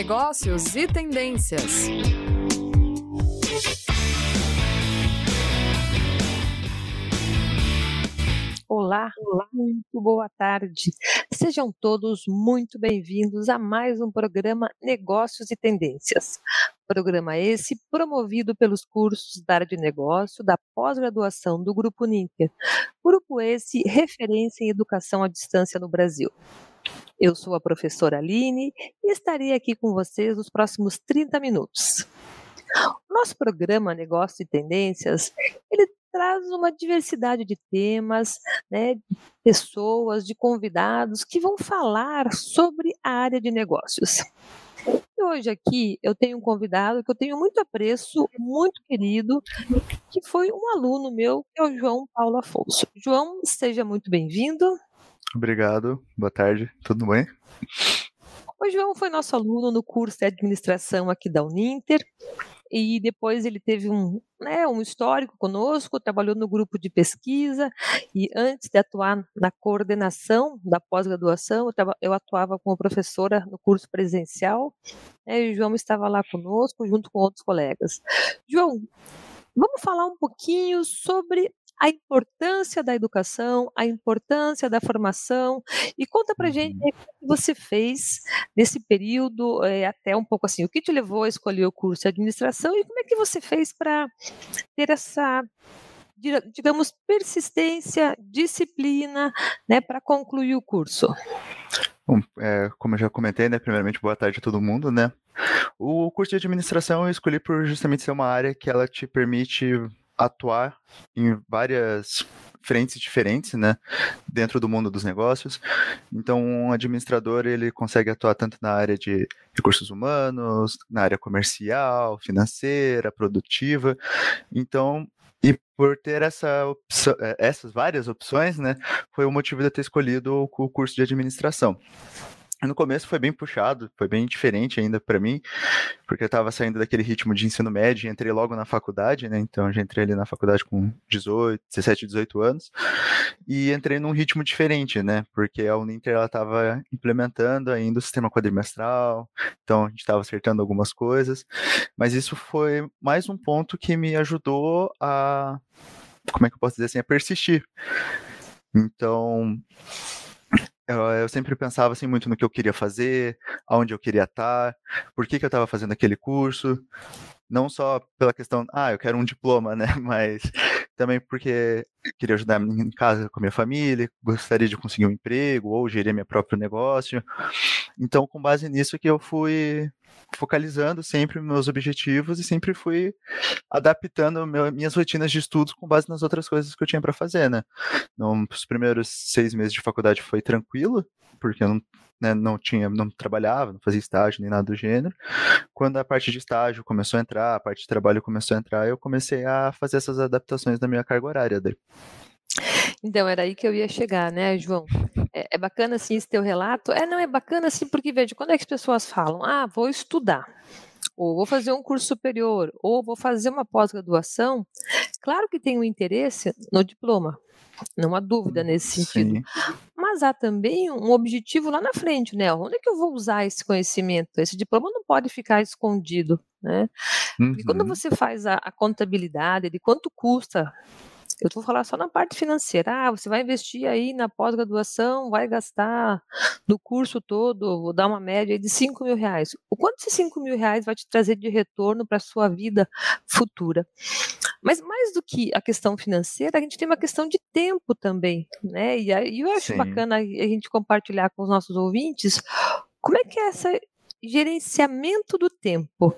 negócios e tendências. Olá, olá, muito boa tarde. Sejam todos muito bem-vindos a mais um programa Negócios e Tendências. Programa esse promovido pelos cursos da área de negócio da pós-graduação do Grupo Ninter. Grupo esse referência em educação à distância no Brasil. Eu sou a professora Aline e estarei aqui com vocês nos próximos 30 minutos. Nosso programa Negócios e Tendências, ele traz uma diversidade de temas, né, de pessoas, de convidados que vão falar sobre a área de negócios. E hoje aqui eu tenho um convidado que eu tenho muito apreço, muito querido, que foi um aluno meu, que é o João Paulo Afonso. João, seja muito bem-vindo. Obrigado, boa tarde, tudo bem? O João foi nosso aluno no curso de administração aqui da Uninter e depois ele teve um, né, um histórico conosco, trabalhou no grupo de pesquisa e antes de atuar na coordenação da pós-graduação, eu, eu, atuava como professora no curso presencial né, e o João estava lá conosco junto com outros colegas. João, vamos falar um pouquinho sobre a importância da educação, a importância da formação. E conta para gente uhum. o que você fez nesse período, é, até um pouco assim, o que te levou a escolher o curso de administração e como é que você fez para ter essa digamos, persistência, disciplina, né, para concluir o curso? Bom, é, como eu já comentei, né, primeiramente, boa tarde a todo mundo, né. O curso de administração eu escolhi por justamente ser uma área que ela te permite atuar em várias frentes diferentes, né, dentro do mundo dos negócios. Então, um administrador ele consegue atuar tanto na área de recursos humanos, na área comercial, financeira, produtiva. Então, e por ter essa opção, eh, essas várias opções, né, foi o motivo de eu ter escolhido o curso de administração. No começo foi bem puxado, foi bem diferente ainda para mim, porque eu estava saindo daquele ritmo de ensino médio e entrei logo na faculdade, né? Então já entrei ali na faculdade com 18, 17, 18 anos e entrei num ritmo diferente, né? Porque a Uninter ela estava implementando ainda o sistema quadrimestral, então a gente estava acertando algumas coisas, mas isso foi mais um ponto que me ajudou a, como é que eu posso dizer assim, a persistir. Então, eu, eu, sempre pensava assim muito no que eu queria fazer, aonde eu queria estar, por que, que eu estava fazendo aquele curso, não só pela questão, ah, eu quero um diploma, né, mas também porque queria ajudar em casa com a minha família, gostaria de conseguir um emprego ou gerir meu próprio negócio. Então, com base nisso que eu fui focalizando sempre meus objetivos e sempre fui adaptando meu, minhas rotinas de estudos com base nas outras coisas que eu tinha para fazer, né? Nos primeiros seis meses de faculdade foi tranquilo, porque eu não, né, não tinha, não trabalhava, não fazia estágio nem nada do gênero. Quando a parte de estágio começou a entrar, a parte de trabalho começou a entrar, eu comecei a fazer essas adaptações da minha carga horária. Daí. Então, era aí que eu ia chegar, né, João? É, é, bacana, assim, esse teu relato? É, não, é bacana, assim, porque, veja, quando é que as pessoas falam, ah, vou estudar, ou vou fazer um curso superior, ou vou fazer uma pós-graduação, claro que tem um interesse no diploma, não há dúvida nesse sentido. Sim. Mas há também um objetivo lá na frente, né? Onde é que eu vou usar esse conhecimento? Esse diploma não pode ficar escondido, né? Porque quando uhum. você faz a, a contabilidade de quanto custa eu vou falar só na parte financeira. Ah, você vai investir aí na pós-graduação, vai gastar no curso todo, vou dar uma média de 5 mil reais. O quanto esses 5 mil reais vai te trazer de retorno para a sua vida futura? Mas mais do que a questão financeira, a gente tem uma questão de tempo também, né? E aí eu acho Sim. bacana a gente compartilhar com os nossos ouvintes como é que é esse gerenciamento do tempo.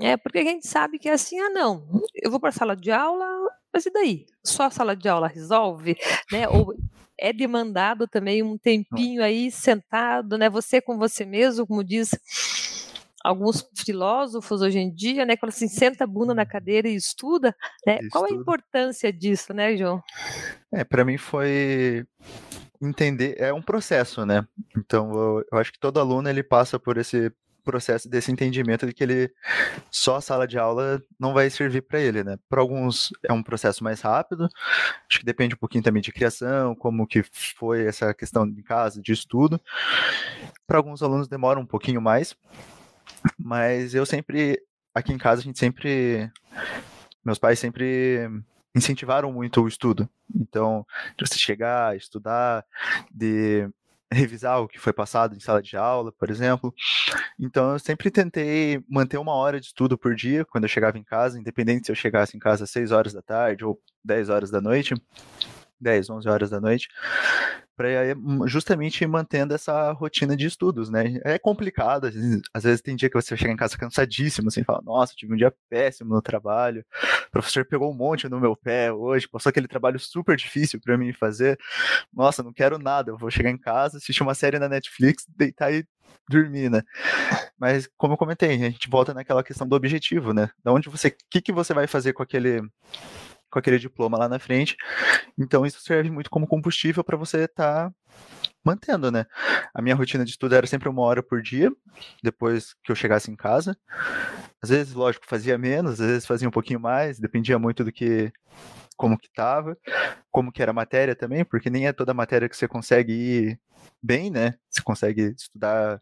É, porque a gente sabe que é assim, ah, não, eu vou para a sala de aula, mas e daí? Só a sala de aula resolve? Né? Ou é demandado também um tempinho aí sentado, né? Você com você mesmo, como diz alguns filósofos hoje em dia, né? Quando assim, senta a bunda na uhum. cadeira e estuda, né? Qual a importância disso, né, João? É, para mim foi entender, é um processo, né? Então eu, eu acho que todo aluno ele passa por esse processo desse entendimento de que ele só a sala de aula não vai servir para ele, né? Para alguns é um processo mais rápido, acho que depende um pouquinho também de criação, como que foi essa questão de casa, de estudo. Para alguns alunos demora um pouquinho mais, Mas eu sempre, aqui em casa, a gente sempre. Meus pais sempre incentivaram muito o estudo. Então, de você chegar, estudar, de revisar o que foi passado em sala de aula, por exemplo. Então, eu sempre tentei manter uma hora de estudo por dia quando eu chegava em casa, independente se eu chegasse em casa às 6 horas da tarde ou 10 horas da noite, 10, 11 horas da noite, para justamente mantendo essa rotina de estudos, né? É complicado, às vezes, às vezes, tem dia que você chega em casa cansadíssimo, assim, fala, nossa, tive um dia péssimo no trabalho, o professor pegou um monte no meu pé hoje, passou aquele trabalho super difícil para mim fazer, nossa, não quero nada, eu vou chegar em casa, assistir uma série na Netflix, deitar e dormir, né? Mas como eu comentei, a gente volta naquela questão do objetivo, né? Da onde você, o que que você vai fazer com aquele com aquele diploma lá na frente. Então isso serve muito como combustível para você estar tá mantendo, né? A minha rotina de estudo era sempre uma hora por dia, depois que eu chegasse em casa. Às vezes, lógico, fazia menos, às vezes fazia um pouquinho mais, dependia muito do que como que tava, como que era a matéria também, porque nem é toda matéria que você consegue ir bem, né? Você consegue estudar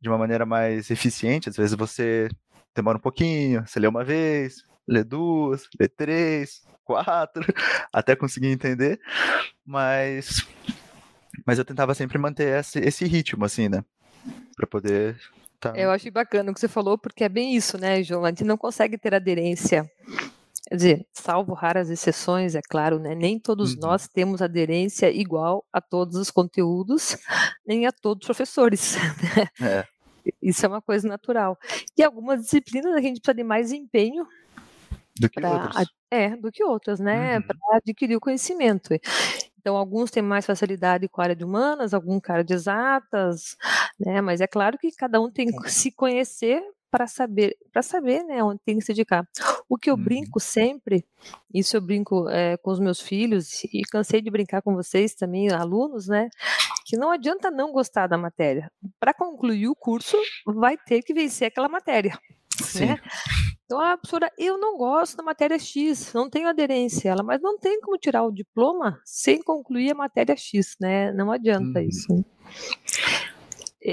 de uma maneira mais eficiente, às vezes você demora um pouquinho, você lê uma vez, lê duas, lê três, quatro, até conseguir entender, mas mas eu tentava sempre manter esse, esse ritmo, assim, né, para poder tá... Eu achei bacana o que você falou, porque é bem isso, né, João, a gente não consegue ter aderência Quer dizer, salvo raras exceções, é claro, né? Nem todos uhum. nós temos aderência igual a todos os conteúdos, nem a todos os professores. Né? É. Isso é uma coisa natural. E algumas disciplinas a gente precisa de mais empenho do que pra, outras. É, do que outras, né? Uhum. Para adquirir o conhecimento. Então, alguns têm mais facilidade com a área de humanas, alguns com a área de exatas, né? Mas é claro que cada um tem que se conhecer para saber, para saber, né, onde tem que se dedicar. O que eu uhum. brinco sempre, isso eu brinco é, com os meus filhos e cansei de brincar com vocês também, alunos, né, que não adianta não gostar da matéria. Para concluir o curso, vai ter que vencer aquela matéria. Sim. Né? Então a professora, eu não gosto da matéria X, não tenho aderência a ela, mas não tem como tirar o diploma sem concluir a matéria X, né? Não adianta uhum. isso.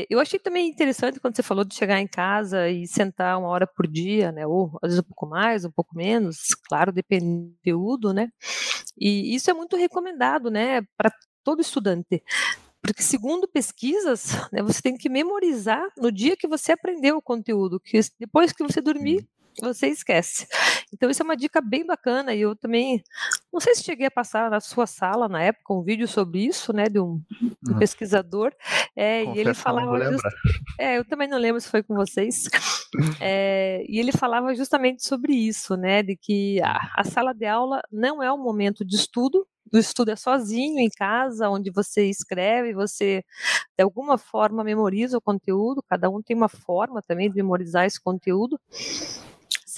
Eu achei também interessante quando você falou de chegar em casa e sentar uma hora por dia, né? Ou às vezes um pouco mais, um pouco menos, claro, depende do conteúdo, né? E isso é muito recomendado, né, para todo estudante. Porque, segundo pesquisas, né, você tem que memorizar no dia que você aprendeu o conteúdo, que depois que você dormir, você esquece. Então, isso é uma dica bem bacana. E eu também, não sei se cheguei a passar na sua sala na época um vídeo sobre isso, né, de um, um uhum. pesquisador. É, e ele falava. Just... É, eu também não lembro se foi com vocês. É, e ele falava justamente sobre isso, né, de que a, a sala de aula não é um momento de estudo, o estudo é sozinho em casa, onde você escreve, você de alguma forma memoriza o conteúdo, cada um tem uma forma também de memorizar esse conteúdo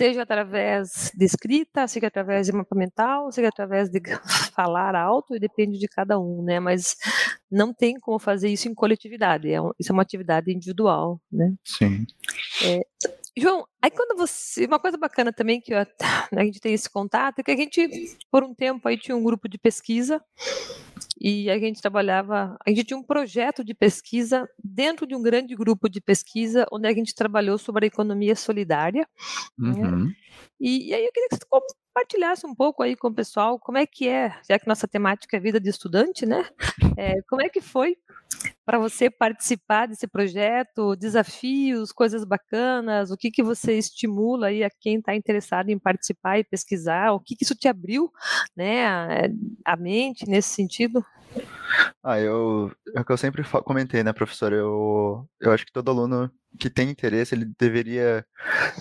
seja através de escrita, seja através de mapa mental, seja através de falar alto, e depende de cada um, né? Mas não tem como fazer isso em coletividade, é um, isso é uma atividade individual, né? Sim. É, João, aí quando você. Uma coisa bacana também que eu, né, a gente tem esse contato é que a gente, por um tempo, aí tinha um grupo de pesquisa e a gente trabalhava, a gente tinha um projeto de pesquisa dentro de um grande grupo de pesquisa, onde a gente trabalhou sobre a economia solidária. Né? Uhum. Né? E, e, aí eu queria que você compartilhasse um pouco aí com o pessoal como é que é, já que nossa temática é vida de estudante, né? É, como é que foi para você participar desse projeto, desafios, coisas bacanas, o que que você estimula aí a quem está interessado em participar e pesquisar, o que que isso te abriu, né, a, a mente nesse sentido? Ah, eu, é o que eu sempre comentei, né, professor, eu, eu acho que todo aluno que tem interesse, ele deveria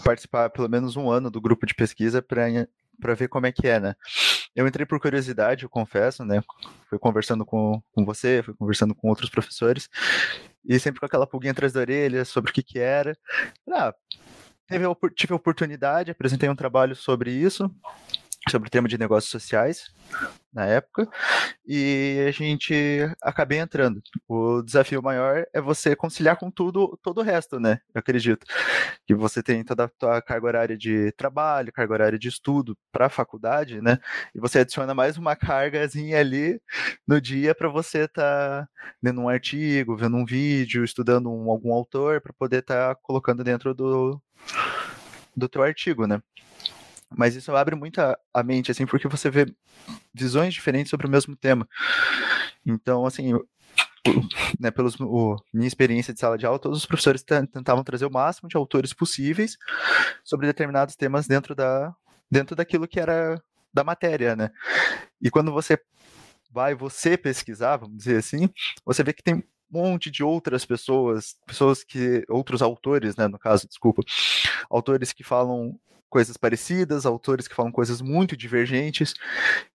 participar pelo menos um ano do grupo de pesquisa para ver como é que é, né? Eu entrei por curiosidade, eu confesso, né? Fui conversando com, com você, fui conversando com outros professores, e sempre com aquela pulguinha atrás da orelha sobre o que que era. Ah, tive a oportunidade, apresentei um trabalho sobre isso, sobre o tema de negócios sociais na época, e a gente acabei entrando. O desafio maior é você conciliar com tudo, todo o resto, né? Eu acredito. Que você tem toda a tua carga horária de trabalho, carga horária de estudo para a faculdade, né? E você adiciona mais uma cargazinha ali no dia para você estar tá lendo um artigo, vendo um vídeo, estudando um, algum autor, para poder estar tá colocando dentro do, do teu artigo, né? Mas isso abre muito a, a, mente, assim, porque você vê visões diferentes sobre o mesmo tema. Então, assim, né, pelos minha experiência de sala de aula, todos os professores tentavam trazer o máximo de autores possíveis sobre determinados temas dentro da dentro daquilo que era da matéria, né? E quando você vai você pesquisar, vamos dizer assim, você vê que tem um monte de outras pessoas, pessoas que outros autores, né, no caso, desculpa, autores que falam coisas parecidas, autores que falam coisas muito divergentes,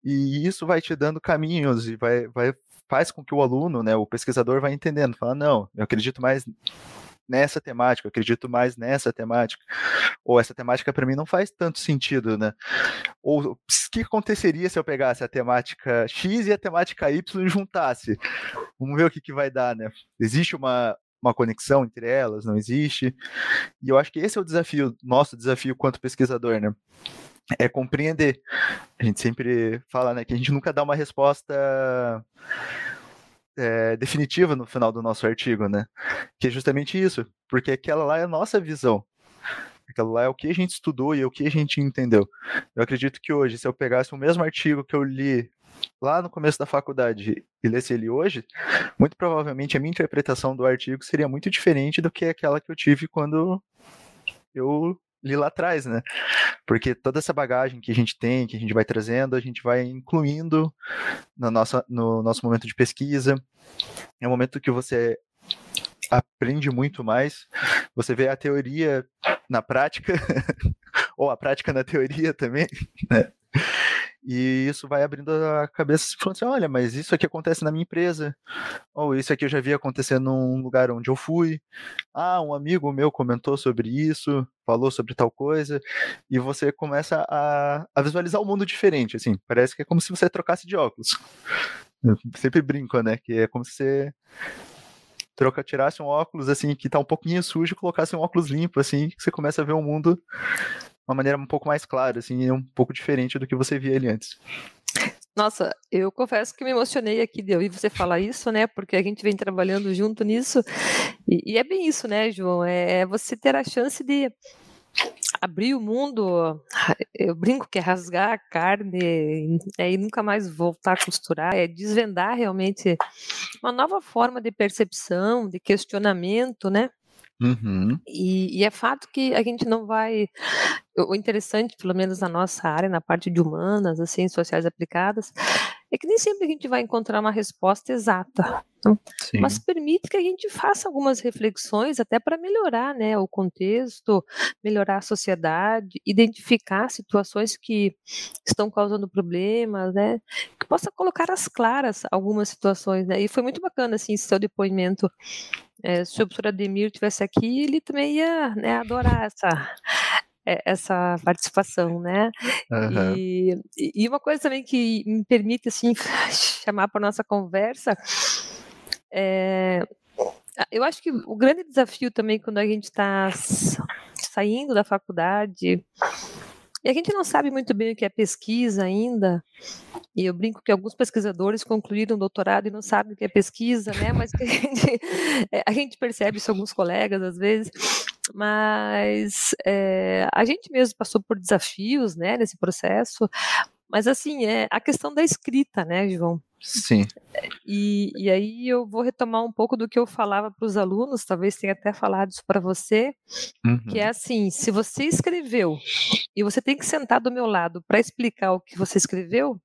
e isso vai te dando caminhos e vai, vai faz com que o aluno, né, o pesquisador, vai entendendo, fala, não, eu acredito mais nessa temática, eu acredito mais nessa temática, ou essa temática para mim não faz tanto sentido, né? Ou o que aconteceria se eu pegasse a temática X e a temática Y e juntasse? Vamos ver o que, que vai dar, né? Existe uma, uma conexão entre elas, não existe. E eu acho que esse é o desafio, nosso desafio quanto pesquisador, né? É compreender. A gente sempre fala, né, que a gente nunca dá uma resposta é, definitiva no final do nosso artigo, né? Que é justamente isso, porque aquela lá é a nossa visão. Aquela lá é o que a gente estudou e é o que a gente entendeu. Eu acredito que hoje, se eu pegasse o mesmo artigo que eu li lá no começo da faculdade e lesse ele hoje, muito provavelmente a minha interpretação do artigo seria muito diferente do que aquela que eu tive quando eu li lá atrás, né? Porque toda essa bagagem que a gente tem, que a gente vai trazendo, a gente vai incluindo no nosso, no nosso momento de pesquisa. É um momento que você aprende muito mais, você vê a teoria na prática, ou a prática na teoria também, né? E isso vai abrindo a cabeça falando assim: olha, mas isso aqui acontece na minha empresa. Ou isso aqui eu já vi acontecer num lugar onde eu fui. Ah, um amigo meu comentou sobre isso, falou sobre tal coisa. E você começa a, a visualizar o um mundo diferente. Assim, parece que é como se você trocasse de óculos. Eu sempre brinco, né? Que é como se você troca, tirasse um óculos assim que tá um pouquinho sujo e colocasse um óculos limpo, assim, que você começa a ver o mundo uma maneira um pouco mais clara, assim, um pouco diferente do que você via ele antes. Nossa, eu confesso que me emocionei aqui de ouvir você falar isso, né? Porque a gente vem trabalhando junto nisso. E, e é bem isso, né, João? É, é você ter a chance de abrir o mundo, eu brinco que é rasgar a carne é, e nunca mais voltar a costurar, é desvendar realmente uma nova forma de percepção, de questionamento, né? Uhum. E, e, é fato que a gente não vai. O interessante, pelo menos na nossa área, na parte de humanas, assim, sociais aplicadas, é que nem sempre a gente vai encontrar uma resposta exata. Então, mas permite que a gente faça algumas reflexões até para melhorar né, o contexto, melhorar a sociedade, identificar situações que estão causando problemas, né, que possa colocar às claras algumas situações. Né, e foi muito bacana assim, seu depoimento é, se o professor Ademir tivesse aqui, ele também ia né, adorar essa, é, essa participação, né? Uhum. E, e uma coisa também que me permite assim chamar para nossa conversa é, eu acho que o grande desafio também quando a gente está saindo da faculdade e a gente não sabe muito bem o que é pesquisa ainda. E eu brinco que alguns pesquisadores concluíram doutorado e não sabem o que é pesquisa, né? Mas a gente, é, a gente percebe isso alguns colegas às vezes. Mas é, a gente mesmo passou por desafios, né, nesse processo. Mas assim, é a questão da escrita, né, João? Sim. E, e aí eu vou retomar um pouco do que eu falava para os alunos, talvez tenha até falado isso para você, uhum. que é assim, se você escreveu e você tem que sentar do meu lado para explicar o que você escreveu,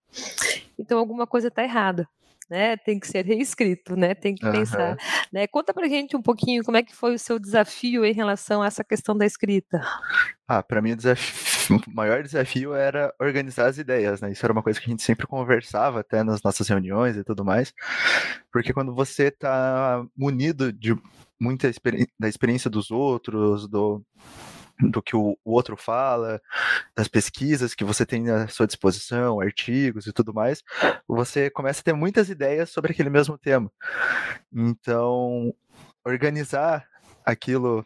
então alguma coisa está errada né? Tem que ser reescrito, né? Tem que uhum. pensar. Né? Conta pra gente um pouquinho como é que foi o seu desafio em relação a essa questão da escrita. Ah, para mim o, desafio, o maior desafio era organizar as ideias, né? Isso era uma coisa que a gente sempre conversava até nas nossas reuniões e tudo mais, porque quando você está munido de muita experi da experiência dos outros, do do que o, outro fala, das pesquisas que você tem à sua disposição, artigos e tudo mais, você começa a ter muitas ideias sobre aquele mesmo tema. Então, organizar aquilo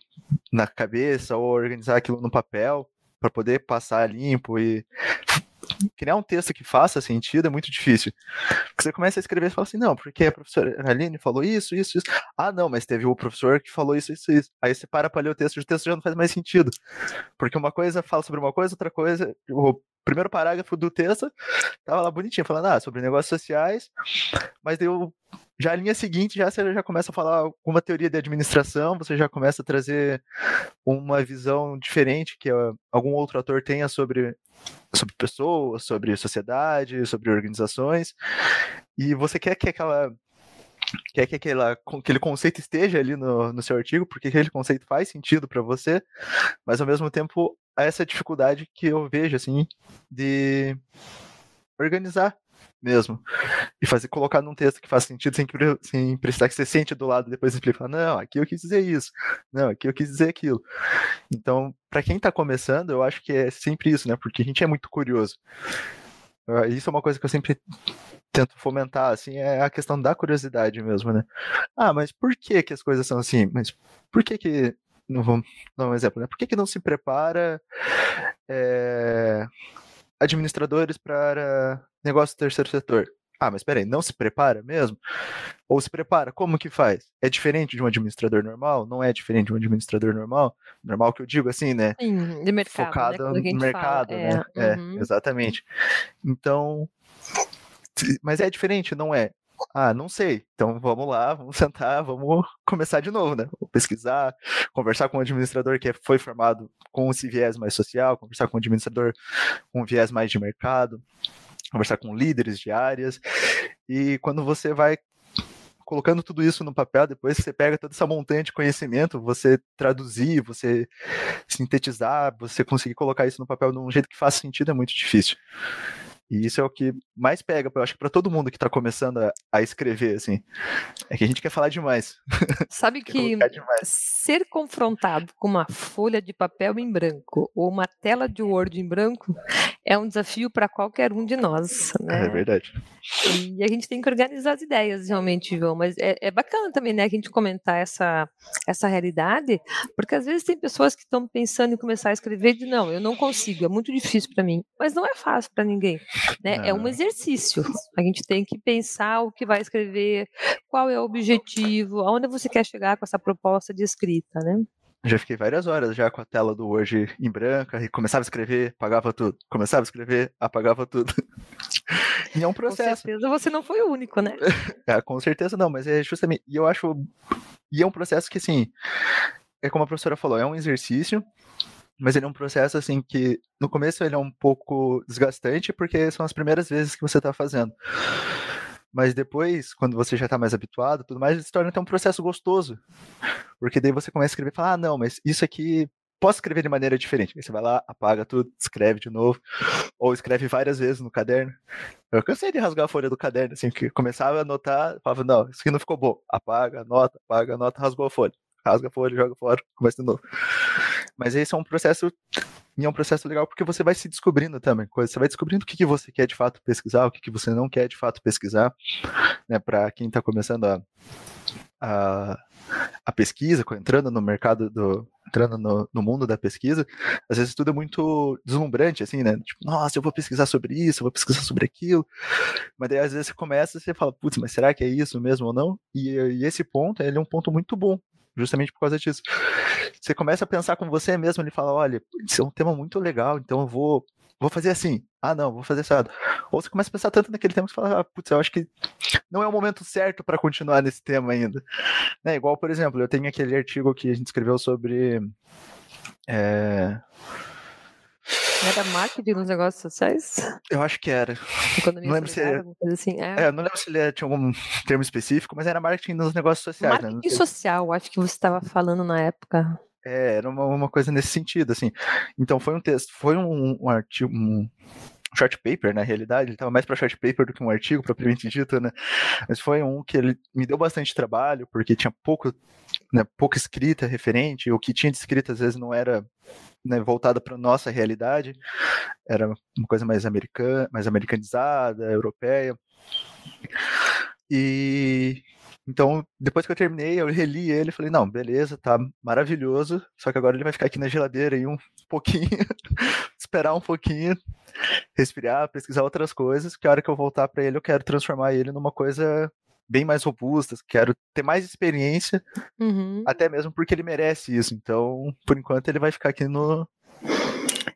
na cabeça ou organizar aquilo no papel para poder passar limpo e criar um texto que faça sentido é muito difícil. Porque você começa a escrever e fala assim, não, porque a professora Aline falou isso, isso, isso. Ah, não, mas teve o professor que falou isso, isso, isso. Aí você para para ler o texto e o texto já não faz mais sentido. Porque uma coisa fala sobre uma coisa, outra coisa. O primeiro parágrafo do texto tava lá bonitinho, falando ah, sobre negócios sociais, mas deu já a linha seguinte, já você já começa a falar alguma teoria de administração, você já começa a trazer uma visão diferente que algum outro ator tenha sobre, sobre pessoas, sobre sociedade, sobre organizações, e você quer que aquela quer que aquela, aquele conceito esteja ali no, no seu artigo, porque aquele conceito faz sentido para você, mas ao mesmo tempo há essa dificuldade que eu vejo assim de organizar mesmo. E fazer, colocar num texto que faz sentido sem, sem precisar que você sente do lado depois explicar, não, aqui eu quis dizer isso, não, aqui eu quis dizer aquilo. Então, para quem está começando, eu acho que é sempre isso, né? Porque a gente é muito curioso. Ah, isso é uma coisa que eu sempre tento fomentar, assim, é a questão da curiosidade mesmo, né? Ah, mas por que que as coisas são assim? Mas por que que não vamos dar um exemplo, né? Por que, que não se prepara é, administradores para negócio do terceiro setor. Ah, mas peraí, não se prepara mesmo? Ou se prepara? Como que faz? É diferente de um administrador normal? Não é diferente de um administrador normal? Normal que eu digo assim, né? Sim, de mercado. Né, Focado né? no mercado, fala. né? É, é uhum. exatamente. Então, mas é diferente, não é? Ah, não sei. Então vamos lá, vamos sentar, vamos começar de novo, né? Vou pesquisar, conversar com um administrador que foi formado com esse viés mais social, conversar com um administrador com um viés mais de mercado, conversar com líderes de áreas. E quando você vai colocando tudo isso no papel, depois você pega toda essa montanha de conhecimento, você traduzir, você sintetizar, você conseguir colocar isso no papel de um jeito que faça sentido é muito difícil. E isso é o que mais pega, eu acho que para todo mundo que está começando a, a, escrever, assim, é que a gente quer falar demais. Sabe que demais. ser confrontado com uma folha de papel em branco ou uma tela de Word em branco é um desafio para qualquer um de nós, né? É verdade. E a gente tem que organizar as ideias, realmente, João, mas é, é bacana também, né, a gente comentar essa, essa realidade, porque às vezes tem pessoas que estão pensando em começar a escrever de não, eu não consigo, é muito difícil para mim, mas não é fácil para ninguém. Né? É um exercício. A gente tem que pensar o que vai escrever, qual é o objetivo, aonde você quer chegar com essa proposta de escrita, né? Já fiquei várias horas já com a tela do Word em branca e começava a escrever, apagava tudo. Começava a escrever, apagava tudo. e é um processo. Com certeza você não foi o único, né? é, com certeza não, mas é justamente. E eu acho. E é um processo que, assim, é como a professora falou, é um exercício mas ele é um processo assim que no começo ele é um pouco desgastante porque são as primeiras vezes que você está fazendo. Mas depois, quando você já está mais habituado, tudo mais, ele se torna até um processo gostoso. Porque daí você começa a escrever e fala: "Ah, não, mas isso aqui posso escrever de maneira diferente". Aí você vai lá, apaga tudo, escreve de novo, ou escreve várias vezes no caderno. Eu cansei de rasgar a folha do caderno, assim, que começava a anotar, falava: "Não, isso aqui não ficou bom". Apaga, anota, apaga, anota, rasgou a folha rasga a folha, joga fora, começa de novo. Mas esse é um processo e é um processo legal porque você vai se descobrindo também, você vai descobrindo o que, que você quer de fato pesquisar, o que, que você não quer de fato pesquisar, né, para quem está começando a, a, a, pesquisa, entrando no mercado do, entrando no, no, mundo da pesquisa, às vezes tudo é muito deslumbrante, assim, né, tipo, nossa, eu vou pesquisar sobre isso, eu vou pesquisar sobre aquilo, mas daí às vezes você começa e você fala, putz, mas será que é isso mesmo ou não? E, e esse ponto, ele é um ponto muito bom, justamente por causa disso. Você começa a pensar com você mesmo, ele fala, olha, isso é um tema muito legal, então eu vou, vou fazer assim. Ah, não, vou fazer assado. Ou você começa a pensar tanto naquele tema que você fala, ah, putz, eu acho que não é o momento certo para continuar nesse tema ainda. Né? Igual, por exemplo, eu tenho aquele artigo que a gente escreveu sobre. É... Era marketing nos negócios sociais? Eu acho que era. Economia não lembro se era, assim. é. é. não lembro se ele tinha algum termo específico, mas era marketing nos negócios sociais. Né, marketing né? social, acho que você estava falando na época. É, era uma, uma, coisa nesse sentido, assim. Então foi um texto, foi um, um artigo, um, short paper, na realidade, ele estava mais para short paper do que um artigo propriamente dito, né? Mas foi um que ele me deu bastante trabalho, porque tinha pouco, né, pouca escrita referente, o que tinha de escrita às vezes não era né, voltada para nossa realidade, era uma coisa mais americana, mais americanizada, europeia. E então, depois que eu terminei, eu reli ele e falei, não, beleza, tá maravilhoso, só que agora ele vai ficar aqui na geladeira aí um pouquinho, esperar um pouquinho, respirar, pesquisar outras coisas, que a hora que eu voltar para ele, eu quero transformar ele numa coisa bem mais robusta, quero ter mais experiência, Uhum. até mesmo porque ele merece isso. Então, por enquanto, ele vai ficar aqui no,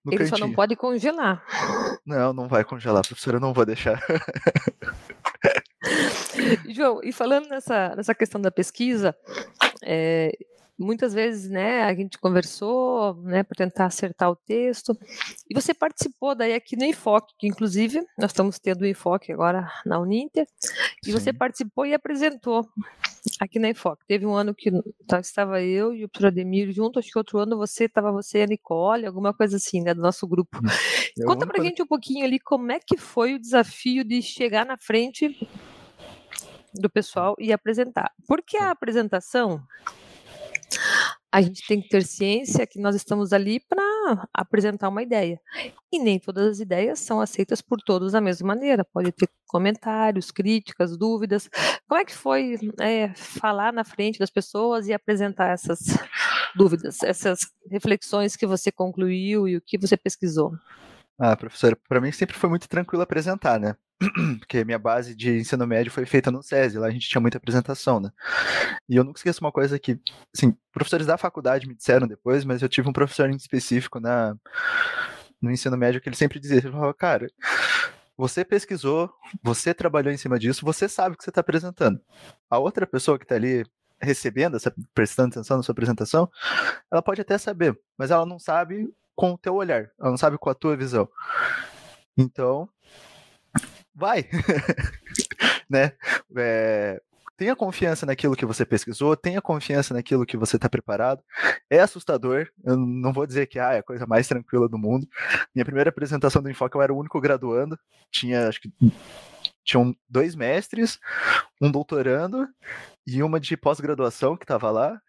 no Ele só não cantinho. pode congelar. Não, não vai congelar, professora, eu não vou deixar. João, e falando nessa, nessa questão da pesquisa, é, muitas vezes, né, a gente conversou, né, para tentar acertar o texto, e você participou daí aqui no Enfoque, que inclusive nós estamos tendo o Enfoque agora na Uninter, e você participou e apresentou aqui na Enfoque. Teve um ano que tá- estava eu e o professor Ademir junto, acho que outro ano você estava você e a Nicole, alguma coisa assim, né, do nosso grupo. É o Conta único pra gente um pouquinho ali como é que foi o desafio de chegar na frente do pessoal e apresentar. Porque a apresentação, a gente tem que ter ciência que nós estamos ali para apresentar uma ideia. E nem todas as ideias são aceitas por todos da mesma maneira. Pode ter comentários, críticas, dúvidas. Como é que foi é, falar na frente das pessoas e apresentar essas dúvidas, essas reflexões que você concluiu e o que você pesquisou? Ah, professora, para mim sempre foi muito tranquilo apresentar, né? Porque minha base de ensino médio foi feita no SESI, lá a gente tinha muita apresentação, né? E eu nunca esqueço uma coisa que, assim, professores da faculdade me disseram depois, mas eu tive um professor em específico na, no ensino médio que ele sempre dizia, ele falava, cara, você pesquisou, você trabalhou em cima disso, você sabe o que você está apresentando. A outra pessoa que está ali recebendo, essa, prestando atenção na sua apresentação, ela pode até saber, mas ela não sabe com o teu olhar, ela não sabe com a tua visão. Então, vai, né? É, tenha confiança naquilo que você pesquisou, tenha confiança naquilo que você está preparado. É assustador, eu não vou dizer que ah, é a coisa mais tranquila do mundo. Minha primeira apresentação do Enfoque eu era o único graduando, tinha acho que tinham dois mestres, um doutorando e uma de pós-graduação que estava lá,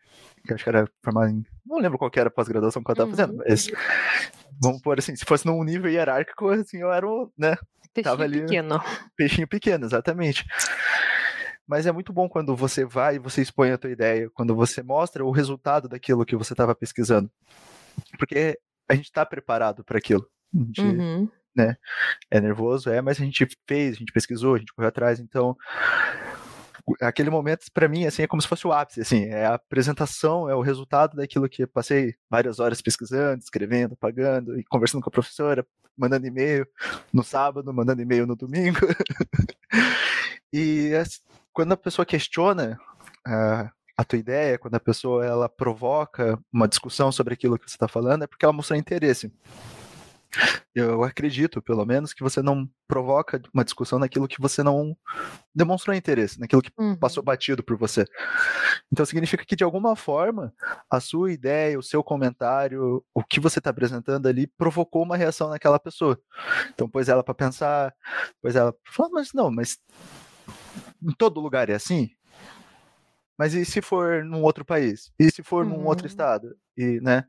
que acho que era formada em. Não lembro qual que era a pós-graduação que eu estava Uhum. fazendo, mas vamos pôr assim, se fosse num nível hierárquico, assim, eu era o, né, Peixinho Tava ali- pequeno. peixinho pequeno, exatamente. Mas é muito bom quando você vai e você expõe a tua ideia, quando você mostra o resultado daquilo que você estava pesquisando. Porque a gente está preparado para aquilo. Uhum. é nervoso, é, mas a gente fez, a gente pesquisou, a gente correu atrás, então aquele momento para mim assim é como se fosse o ápice, assim, é a apresentação, é o resultado daquilo que passei várias horas pesquisando, escrevendo, pagando e conversando com a professora, mandando e-mail no sábado, mandando e-mail no domingo. e quando a pessoa questiona ah, a tua ideia, quando a pessoa ela provoca uma discussão sobre aquilo que você está falando, é porque ela mostrou interesse. Eu acredito, pelo menos, que você não provoca uma discussão naquilo que você não demonstrou interesse, naquilo que Uhum. passou batido por você. Então significa que de alguma forma a sua ideia, o seu comentário, o que você está apresentando ali provocou uma reação naquela pessoa. Então pôs ela para pensar, pôs ela para falar, mas não, mas em todo lugar é assim? Mas e se for num outro país? E se for num outro Uhum. estado? E, né?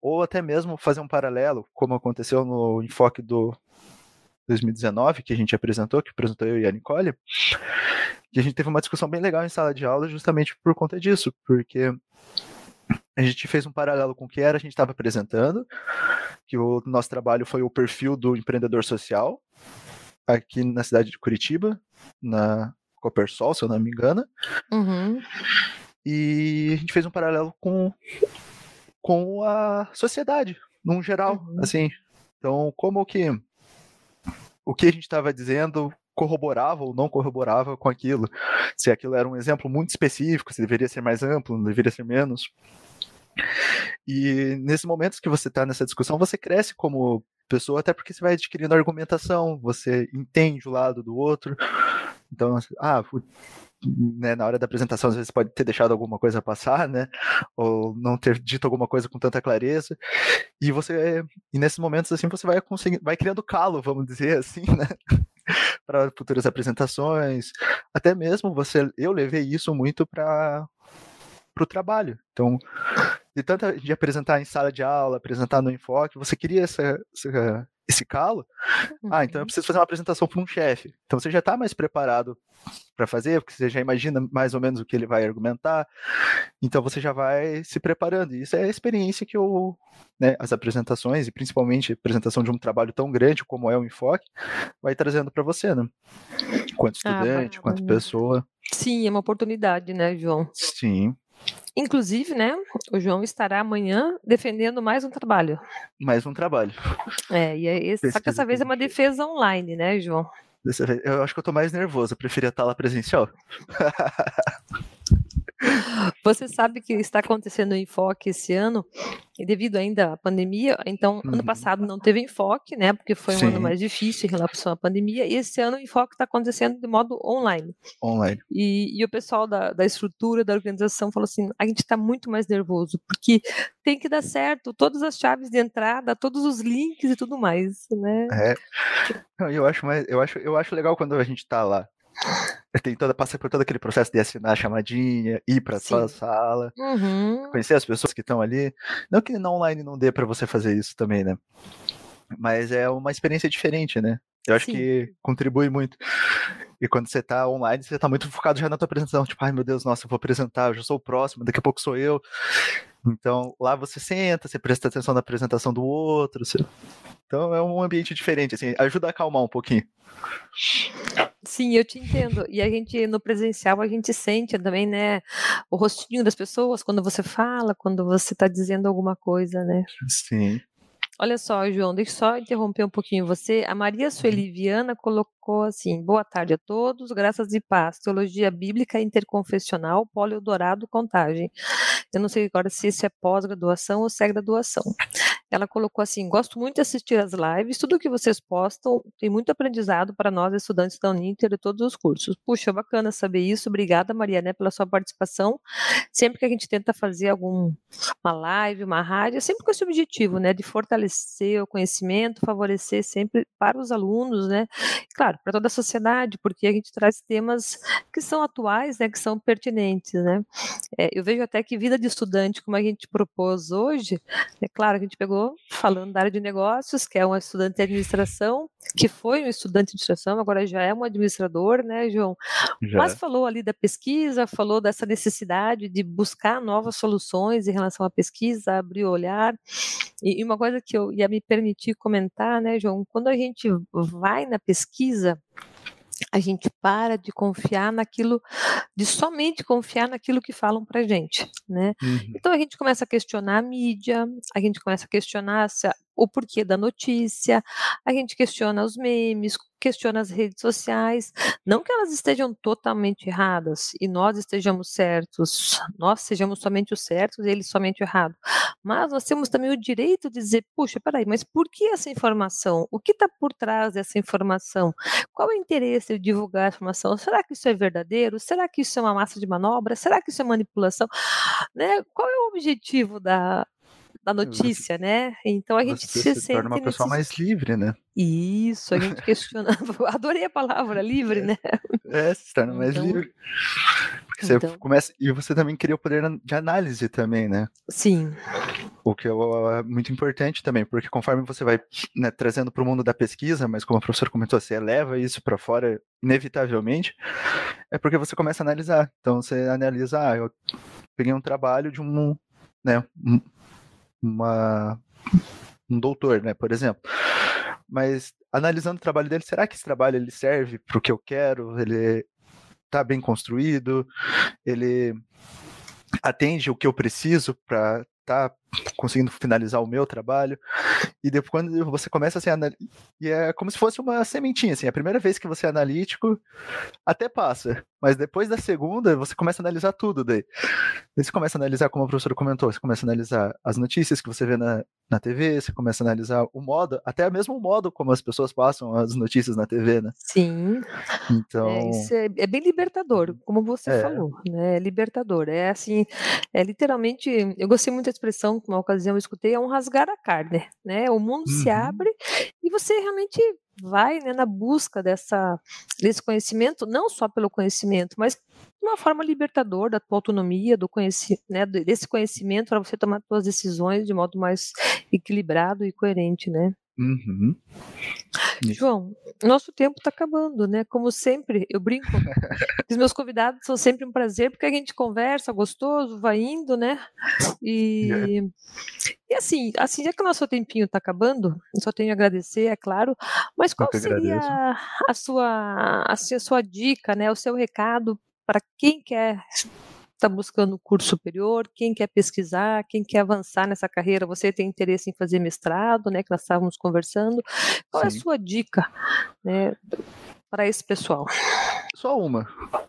Ou até mesmo fazer um paralelo, como aconteceu no enfoque do 2019, que a gente apresentou, que apresentou eu e a Nicole, que a gente teve uma discussão bem legal em sala de aula justamente por conta disso, porque a gente fez um paralelo com o que era a gente estava apresentando, que o nosso trabalho foi o perfil do empreendedor social, aqui na cidade de Curitiba, na Copersol, se eu não me engano, Uhum. e a gente fez um paralelo com, com a sociedade, num geral, Uhum. assim. Então, como que o que a gente estava dizendo corroborava ou não corroborava com aquilo? Se aquilo era um exemplo muito específico, se deveria ser mais amplo, não deveria ser menos. E nesses momentos que você está nessa discussão, você cresce como pessoa, até porque você vai adquirindo argumentação, você entende o lado do outro. Então, ah, né, na hora da apresentação, às vezes pode ter deixado alguma coisa passar, né? Ou não ter dito alguma coisa com tanta clareza. E você, e nesses momentos assim, você vai conseguir, vai criando calo, vamos dizer assim, né? para futuras apresentações. Até mesmo você, eu levei isso muito para o trabalho. Então, de tanto de apresentar em sala de aula, apresentar no enfoque, você queria essa, essa esse calo. Uhum. Ah, então eu uhum. preciso fazer uma apresentação para um chefe. Então você já está mais preparado para fazer, porque você já imagina mais ou menos o que ele vai argumentar. Então você já vai se preparando. E isso é a experiência que eu, né, as apresentações e principalmente a apresentação de um trabalho tão grande como é o enfoque, vai trazendo para você, né? Quanto ah, estudante, ah, quanto pessoa. Sim, é uma oportunidade, né, João? Sim. Inclusive, né, o João estará amanhã defendendo mais um trabalho. Mais um trabalho. É, e é esse, só que dessa vez é uma defesa online, né, João? Dessa vez, eu acho que eu tô mais nervoso, eu preferia estar lá presencial. Você sabe que está acontecendo o enfoque esse ano, e devido ainda à pandemia, então uhum. ano passado não teve enfoque, né? Porque foi um Sim. ano mais difícil em relação à pandemia, e esse ano o enfoque está acontecendo de modo online. Online. E, e o pessoal da, da estrutura, da organização, falou assim: a gente está muito mais nervoso, porque tem que dar certo, todas as chaves de entrada, todos os links e tudo mais, né? É. Eu acho, mais, eu acho, eu acho legal quando a gente está lá tem toda, passa por todo aquele processo de assinar a chamadinha, ir para sua sala, uhum. conhecer as pessoas que estão ali. Não que na online não dê para você fazer isso também, né? Mas é uma experiência diferente, né? Eu acho Sim. que contribui muito. E quando você tá online, você tá muito focado já na tua apresentação. Tipo, ai meu Deus, nossa, eu vou apresentar, eu já sou o próximo, daqui a pouco sou eu. Então, lá você senta, você presta atenção na apresentação do outro. Você... Então, é um ambiente diferente, assim, ajuda a acalmar um pouquinho. Sim, eu te entendo. E a gente, no presencial, a gente sente também, né, o rostinho das pessoas quando você fala, quando você está dizendo alguma coisa, né? Sim. Olha só, João, deixa eu só interromper um pouquinho você. A Maria Sueli uhum. Viana colocou assim: boa tarde a todos, graças e paz. Teologia Bíblica Interconfessional, Polio-Dourado, Contagem. Eu não sei agora se isso é pós-graduação ou se é graduação. Ela colocou assim: gosto muito de assistir as lives, tudo que vocês postam tem muito aprendizado para nós, estudantes da Uninter e todos os cursos. Puxa, bacana saber isso. Obrigada, Maria, né, pela sua participação. Sempre que a gente tenta fazer alguma live, uma rádio, é sempre com esse objetivo, né, de fortalecer o conhecimento, favorecer sempre para os alunos, né, claro, para toda a sociedade, porque a gente traz temas que são atuais, né, que são pertinentes, né. É, eu vejo até que vida de estudante, como a gente propôs hoje, é claro, a gente pegou falando da área de negócios, que é um estudante de administração, que foi um estudante de administração, agora já é um administrador, né, João? Já. Mas falou ali da pesquisa, falou dessa necessidade de buscar novas soluções em relação à pesquisa, abrir o olhar. E uma coisa que eu ia me permitir comentar, né, João, quando a gente vai na pesquisa, a gente para de confiar naquilo, de somente confiar naquilo que falam para gente, né? Uhum. Então a gente começa a questionar a mídia, a gente começa a questionar se a, o porquê da notícia, a gente questiona os memes, questiona as redes sociais, não que elas estejam totalmente erradas e nós estejamos certos, nós sejamos somente os certos e eles somente errados, mas nós temos também o direito de dizer, puxa, peraí, mas por que essa informação? O que está por trás dessa informação? Qual é o interesse de divulgar a informação? Será que isso é verdadeiro? Será que isso é uma massa de manobra? Será que isso é manipulação? Né? Qual é o objetivo da, da notícia, né? Então a gente você se, se torna uma pessoa mais livre, né? Isso, a gente questiona. Adorei a palavra livre, né? É, se torna mais então... livre. Porque você então... começa. E você também cria o poder de análise também, né? Sim. O que é muito importante também, porque conforme você vai né, trazendo para o mundo da pesquisa, mas como o professor comentou, você leva isso para fora inevitavelmente, é porque você começa a analisar. Então você analisa, ah, eu peguei um trabalho de um, né, uma, um doutor, né, por exemplo. Mas analisando o trabalho dele, será que esse trabalho ele serve para o que eu quero? Ele está bem construído? Ele atende o que eu preciso para estar tá conseguindo finalizar o meu trabalho. E depois, quando você começa a ser analítico, e é como se fosse uma sementinha, assim, a primeira vez que você é analítico, até passa, mas depois da segunda, você começa a analisar tudo daí. Daí você começa a analisar, como a professora comentou, você começa a analisar as notícias que você vê na, na TV, você começa a analisar o modo, até mesmo o modo como as pessoas passam as notícias na TV, né? Sim. Então. É, isso é, é bem libertador, como você É. falou, né? É libertador. É assim, é literalmente. Eu gostei muito da expressão que uma ocasião eu escutei, é um rasgar a carne, né? O mundo se Uhum. abre e você realmente vai né, na busca dessa, desse conhecimento, não só pelo conhecimento, mas de uma forma libertadora da tua autonomia, do conheci, né, de- desse conhecimento para você tomar suas decisões de modo mais equilibrado e coerente, né? Uhum. João, nosso tempo está acabando, né? Como sempre, eu brinco. Os meus convidados são sempre um prazer, porque a gente conversa gostoso, vai indo, né? E, e assim, assim, já que o nosso tempinho está acabando, eu só tenho a agradecer, é claro, mas qual seria agradeço. a sua, assim, a sua dica, né? O seu recado para quem quer está buscando curso superior, quem quer pesquisar, quem quer avançar nessa carreira, você tem interesse em fazer mestrado, né, que nós estávamos conversando, qual é a Sim. sua dica, né, para esse pessoal? Só uma: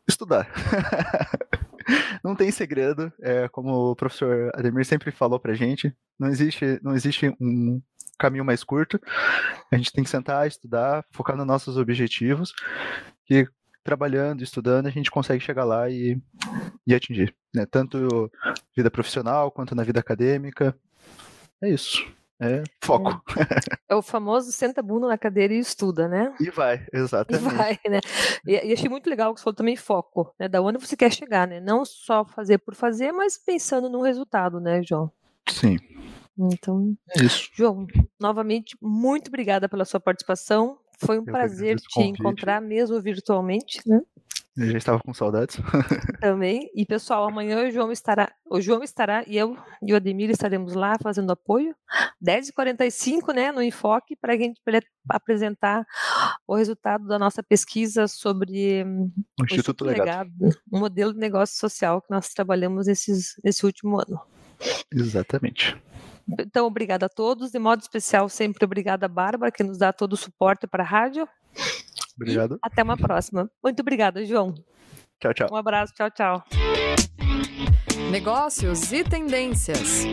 estudar. Não tem segredo, é, como o professor Ademir sempre falou pra gente, não existe, não existe um caminho mais curto. A gente tem que sentar, estudar, focar nos nossos objetivos, e trabalhando, estudando, a gente consegue chegar lá e, e atingir, né? Tanto vida profissional quanto na vida acadêmica. É isso. É foco. É o famoso senta a bunda na cadeira e estuda, né? E vai, E exatamente. vai, né? E, e achei muito legal que você falou também foco, né? Da onde você quer chegar, né? Não só fazer por fazer, mas pensando no resultado, né, João? Sim, Então, é isso. João, novamente, muito obrigada pela sua participação. Foi um que prazer te convite. encontrar, mesmo virtualmente, né? Eu já estava com saudades. Também. E pessoal, amanhã o João estará, o João estará e eu e o Ademir estaremos lá fazendo apoio. 10h45, né, no Enfoque, para a gente apresentar o resultado da nossa pesquisa sobre hum, O o Instituto Legado. um modelo de negócio social que nós trabalhamos nesses, nesse último ano. Exatamente. Então, obrigada a todos. De modo especial, sempre obrigada a Bárbara, que nos dá todo o suporte para a rádio. Obrigado. Até uma próxima. Muito obrigada, João. Tchau, tchau. Um abraço. Tchau, tchau. Negócios e tendências.